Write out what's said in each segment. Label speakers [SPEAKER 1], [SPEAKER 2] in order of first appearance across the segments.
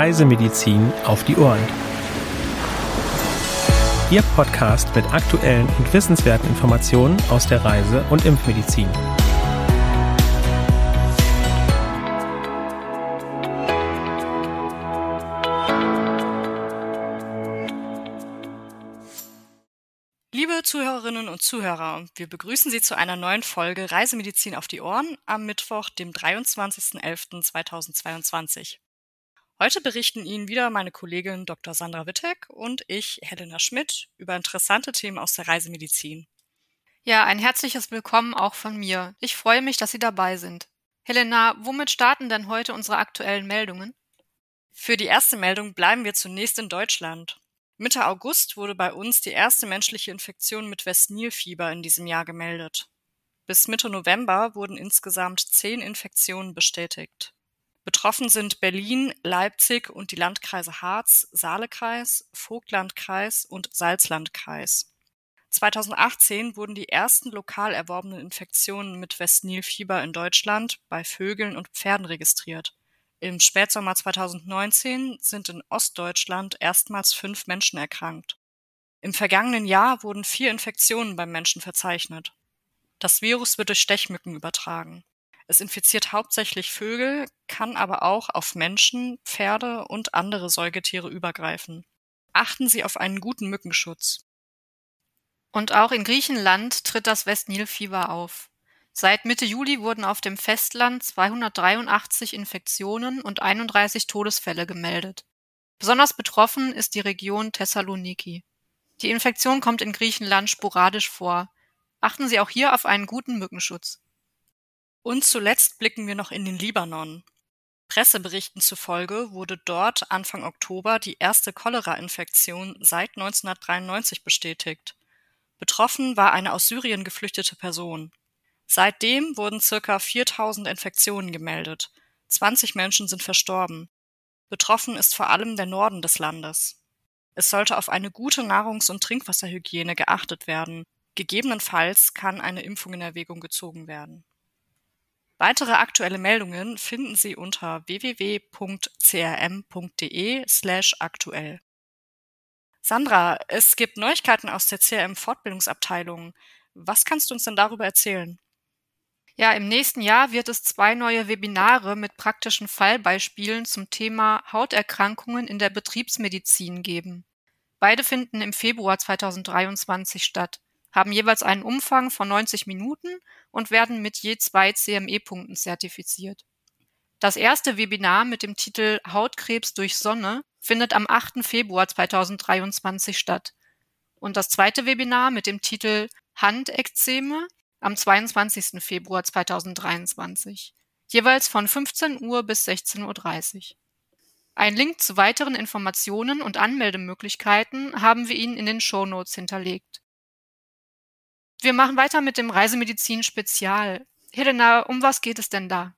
[SPEAKER 1] Reisemedizin auf die Ohren. Ihr Podcast mit aktuellen und wissenswerten Informationen aus der Reise- und Impfmedizin.
[SPEAKER 2] Liebe Zuhörerinnen und Zuhörer, wir begrüßen Sie zu einer neuen Folge Reisemedizin auf die Ohren am Mittwoch, dem 23.11.2022. Heute berichten Ihnen wieder meine Kollegin Dr. Sandra Wittek und ich, Helena Schmidt, über interessante Themen aus der Reisemedizin.
[SPEAKER 3] Ja, ein herzliches Willkommen auch von mir. Ich freue mich, dass Sie dabei sind. Helena, womit starten denn heute unsere aktuellen Meldungen?
[SPEAKER 2] Für die erste Meldung bleiben wir zunächst in Deutschland. Mitte August wurde bei uns die erste menschliche Infektion mit Westnilfieber in diesem Jahr gemeldet. Bis Mitte November wurden insgesamt zehn Infektionen bestätigt. Betroffen sind Berlin, Leipzig und die Landkreise Harz, Saalekreis, Vogtlandkreis und Salzlandkreis. 2018 wurden die ersten lokal erworbenen Infektionen mit Westnilfieber in Deutschland bei Vögeln und Pferden registriert. Im Spätsommer 2019 sind in Ostdeutschland erstmals fünf Menschen erkrankt. Im vergangenen Jahr wurden vier Infektionen beim Menschen verzeichnet. Das Virus wird durch Stechmücken übertragen. Es infiziert hauptsächlich Vögel, kann aber auch auf Menschen, Pferde und andere Säugetiere übergreifen. Achten Sie auf einen guten Mückenschutz.
[SPEAKER 3] Und auch in Griechenland tritt das Westnilfieber auf. Seit Mitte Juli wurden auf dem Festland 283 Infektionen und 31 Todesfälle gemeldet. Besonders betroffen ist die Region Thessaloniki. Die Infektion kommt in Griechenland sporadisch vor. Achten Sie auch hier auf einen guten Mückenschutz.
[SPEAKER 2] Und zuletzt blicken wir noch in den Libanon. Presseberichten zufolge wurde dort Anfang Oktober die erste Cholera-Infektion seit 1993 bestätigt. Betroffen war eine aus Syrien geflüchtete Person. Seitdem wurden circa 4000 Infektionen gemeldet. 20 Menschen sind verstorben. Betroffen ist vor allem der Norden des Landes. Es sollte auf eine gute Nahrungs- und Trinkwasserhygiene geachtet werden. Gegebenenfalls kann eine Impfung in Erwägung gezogen werden. Weitere aktuelle Meldungen finden Sie unter www.crm.de slash aktuell. Sandra, es gibt Neuigkeiten aus der CRM Fortbildungsabteilung. Was kannst du uns denn darüber erzählen?
[SPEAKER 3] Ja, im nächsten Jahr wird es zwei neue Webinare mit praktischen Fallbeispielen zum Thema Hauterkrankungen in der Betriebsmedizin geben. Beide finden im Februar 2023 statt, haben jeweils einen Umfang von 90 Minuten und werden mit je zwei CME-Punkten zertifiziert. Das erste Webinar mit dem Titel Hautkrebs durch Sonne findet am 8. Februar 2023 statt. Und das zweite Webinar mit dem Titel Handekzeme am 22. Februar 2023, jeweils von 15 Uhr bis 16.30 Uhr. Ein Link zu weiteren Informationen und Anmeldemöglichkeiten haben wir Ihnen in den Show Notes hinterlegt. Wir machen weiter mit dem Reisemedizin Spezial. Helena, um was geht es denn da?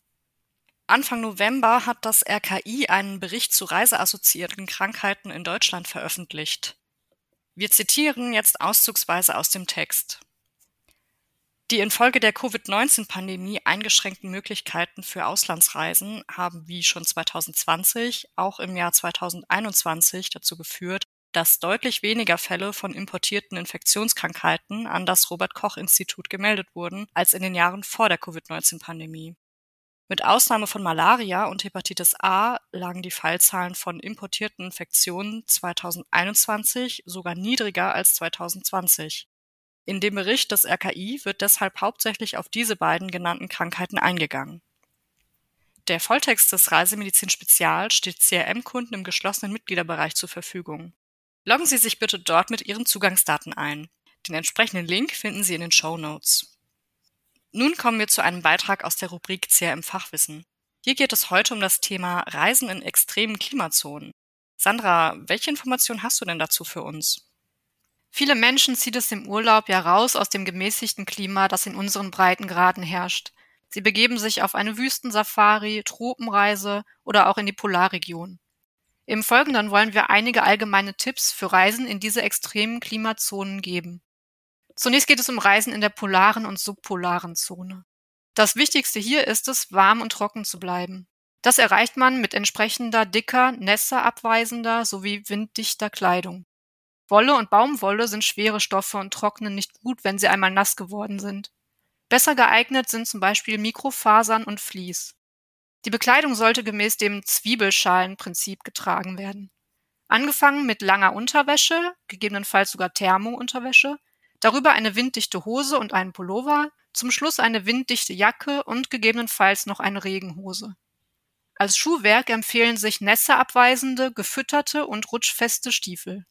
[SPEAKER 2] Anfang November hat das RKI einen Bericht zu reiseassoziierten Krankheiten in Deutschland veröffentlicht. Wir zitieren jetzt auszugsweise aus dem Text. Die infolge der Covid-19-Pandemie eingeschränkten Möglichkeiten für Auslandsreisen haben wie schon 2020 auch im Jahr 2021 dazu geführt, dass deutlich weniger Fälle von importierten Infektionskrankheiten an das Robert Koch Institut gemeldet wurden als in den Jahren vor der Covid-19-Pandemie. Mit Ausnahme von Malaria und Hepatitis A lagen die Fallzahlen von importierten Infektionen 2021 sogar niedriger als 2020. In dem Bericht des RKI wird deshalb hauptsächlich auf diese beiden genannten Krankheiten eingegangen. Der Volltext des Reisemedizin Spezial steht CRM-Kunden im geschlossenen Mitgliederbereich zur Verfügung. Loggen Sie sich bitte dort mit Ihren Zugangsdaten ein. Den entsprechenden Link finden Sie in den Show Notes. Nun kommen wir zu einem Beitrag aus der Rubrik CRM Fachwissen. Hier geht es heute um das Thema Reisen in extremen Klimazonen. Sandra, welche Informationen hast du denn dazu für uns?
[SPEAKER 3] Viele Menschen zieht es im Urlaub ja raus aus dem gemäßigten Klima, das in unseren Breitengraden herrscht. Sie begeben sich auf eine Wüstensafari, Tropenreise oder auch in die Polarregion. Im Folgenden wollen wir einige allgemeine Tipps für Reisen in diese extremen Klimazonen geben. Zunächst geht es um Reisen in der polaren und subpolaren Zone. Das Wichtigste hier ist es, warm und trocken zu bleiben. Das erreicht man mit entsprechender dicker, nässeabweisender sowie winddichter Kleidung. Wolle und Baumwolle sind schwere Stoffe und trocknen nicht gut, wenn sie einmal nass geworden sind. Besser geeignet sind zum Beispiel Mikrofasern und Vlies. Die Bekleidung sollte gemäß dem Zwiebelschalenprinzip getragen werden. Angefangen mit langer Unterwäsche, gegebenenfalls sogar Thermounterwäsche, darüber eine winddichte Hose und einen Pullover, zum Schluss eine winddichte Jacke und gegebenenfalls noch eine Regenhose. Als Schuhwerk empfehlen sich nässeabweisende, gefütterte und rutschfeste Stiefel.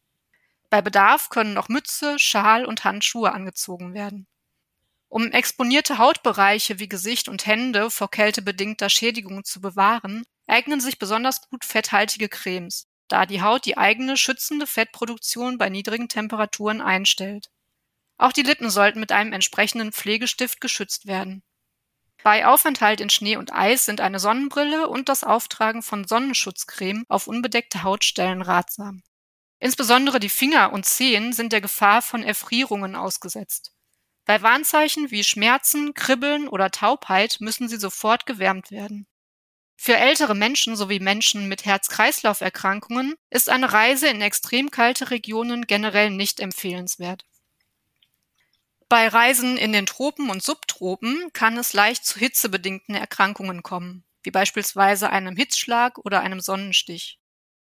[SPEAKER 3] Bei Bedarf können noch Mütze, Schal und Handschuhe angezogen werden. Um exponierte Hautbereiche wie Gesicht und Hände vor kältebedingter Schädigung zu bewahren, eignen sich besonders gut fetthaltige Cremes, da die Haut die eigene schützende Fettproduktion bei niedrigen Temperaturen einstellt. Auch die Lippen sollten mit einem entsprechenden Pflegestift geschützt werden. Bei Aufenthalt in Schnee und Eis sind eine Sonnenbrille und das Auftragen von Sonnenschutzcreme auf unbedeckte Hautstellen ratsam. Insbesondere die Finger und Zehen sind der Gefahr von Erfrierungen ausgesetzt. Bei Warnzeichen wie Schmerzen, Kribbeln oder Taubheit müssen sie sofort gewärmt werden. Für ältere Menschen sowie Menschen mit Herz-Kreislauf-Erkrankungen ist eine Reise in extrem kalte Regionen generell nicht empfehlenswert. Bei Reisen in den Tropen und Subtropen kann es leicht zu hitzebedingten Erkrankungen kommen, wie beispielsweise einem Hitzschlag oder einem Sonnenstich.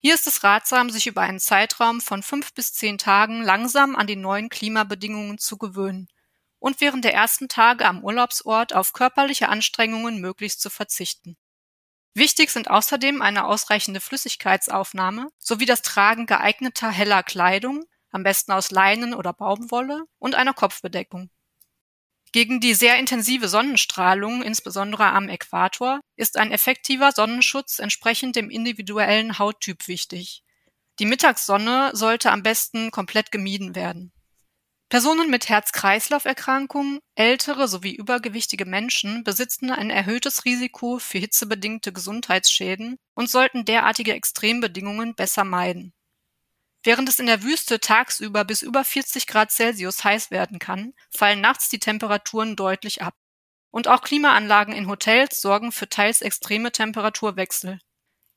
[SPEAKER 3] Hier ist es ratsam, sich über einen Zeitraum von fünf bis zehn Tagen langsam an die neuen Klimabedingungen zu gewöhnen und während der ersten Tage am Urlaubsort auf körperliche Anstrengungen möglichst zu verzichten. Wichtig sind außerdem eine ausreichende Flüssigkeitsaufnahme sowie das Tragen geeigneter heller Kleidung, am besten aus Leinen oder Baumwolle, und einer Kopfbedeckung. Gegen die sehr intensive Sonnenstrahlung, insbesondere am Äquator, ist ein effektiver Sonnenschutz entsprechend dem individuellen Hauttyp wichtig. Die Mittagssonne sollte am besten komplett gemieden werden. Personen mit Herz-Kreislauf-Erkrankungen, ältere sowie übergewichtige Menschen besitzen ein erhöhtes Risiko für hitzebedingte Gesundheitsschäden und sollten derartige Extrembedingungen besser meiden. Während es in der Wüste tagsüber bis über 40 Grad Celsius heiß werden kann, fallen nachts die Temperaturen deutlich ab. Und auch Klimaanlagen in Hotels sorgen für teils extreme Temperaturwechsel.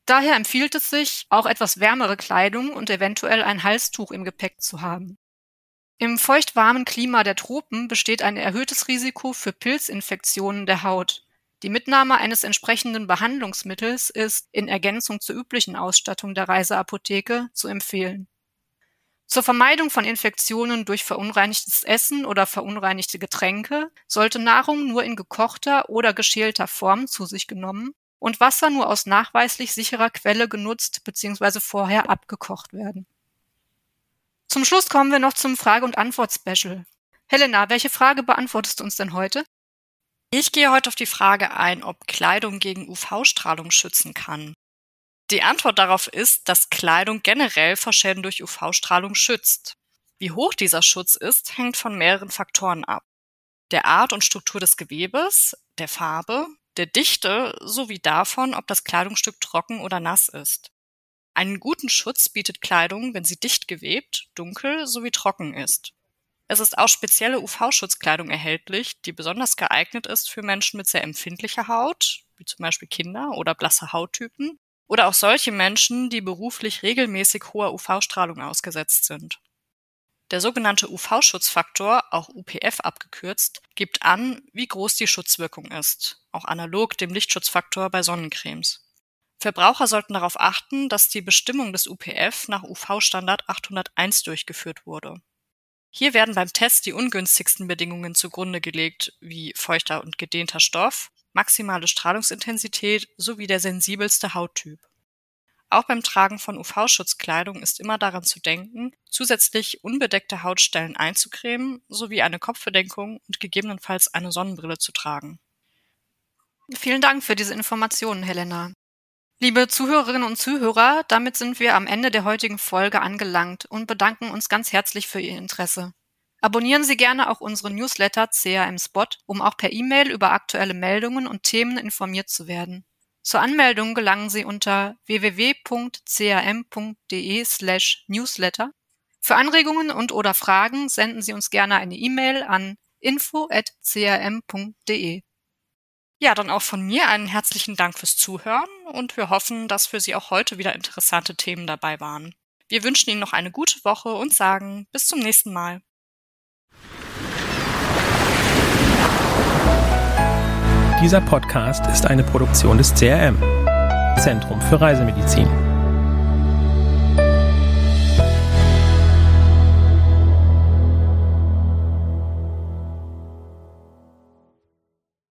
[SPEAKER 3] Daher empfiehlt es sich, auch etwas wärmere Kleidung und eventuell ein Halstuch im Gepäck zu haben. Im feuchtwarmen Klima der Tropen besteht ein erhöhtes Risiko für Pilzinfektionen der Haut. Die Mitnahme eines entsprechenden Behandlungsmittels ist, in Ergänzung zur üblichen Ausstattung der Reiseapotheke, zu empfehlen. Zur Vermeidung von Infektionen durch verunreinigtes Essen oder verunreinigte Getränke sollte Nahrung nur in gekochter oder geschälter Form zu sich genommen und Wasser nur aus nachweislich sicherer Quelle genutzt bzw. vorher abgekocht werden zum Schluss kommen wir noch zum Frage- und Antwort-Special. Helena, welche Frage beantwortest du uns denn heute?
[SPEAKER 2] Ich gehe heute auf die Frage ein, ob Kleidung gegen UV-Strahlung schützen kann. Die Antwort darauf ist, dass Kleidung generell vor Schäden durch UV-Strahlung schützt. Wie hoch dieser Schutz ist, hängt von mehreren Faktoren ab. Der Art und Struktur des Gewebes, der Farbe, der Dichte sowie davon, ob das Kleidungsstück trocken oder nass ist. Einen guten Schutz bietet Kleidung, wenn sie dicht gewebt, dunkel sowie trocken ist. Es ist auch spezielle UV-Schutzkleidung erhältlich, die besonders geeignet ist für Menschen mit sehr empfindlicher Haut, wie zum Beispiel Kinder oder blasse Hauttypen, oder auch solche Menschen, die beruflich regelmäßig hoher UV-Strahlung ausgesetzt sind. Der sogenannte UV-Schutzfaktor, auch UPF abgekürzt, gibt an, wie groß die Schutzwirkung ist, auch analog dem Lichtschutzfaktor bei Sonnencremes. Verbraucher sollten darauf achten, dass die Bestimmung des UPF nach UV-Standard 801 durchgeführt wurde. Hier werden beim Test die ungünstigsten Bedingungen zugrunde gelegt, wie feuchter und gedehnter Stoff, maximale Strahlungsintensität sowie der sensibelste Hauttyp. Auch beim Tragen von UV-Schutzkleidung ist immer daran zu denken, zusätzlich unbedeckte Hautstellen einzucremen sowie eine Kopfbedeckung und gegebenenfalls eine Sonnenbrille zu tragen.
[SPEAKER 3] Vielen Dank für diese Informationen, Helena. Liebe Zuhörerinnen und Zuhörer, damit sind wir am Ende der heutigen Folge angelangt und bedanken uns ganz herzlich für Ihr Interesse. Abonnieren Sie gerne auch unseren Newsletter CRM Spot, um auch per E-Mail über aktuelle Meldungen und Themen informiert zu werden. Zur Anmeldung gelangen Sie unter www.crm.de/newsletter. Für Anregungen und oder Fragen senden Sie uns gerne eine E-Mail an info@crm.de.
[SPEAKER 2] Ja, dann auch von mir einen herzlichen Dank fürs Zuhören und wir hoffen, dass für Sie auch heute wieder interessante Themen dabei waren. Wir wünschen Ihnen noch eine gute Woche und sagen bis zum nächsten Mal.
[SPEAKER 1] Dieser Podcast ist eine Produktion des CRM, Zentrum für Reisemedizin.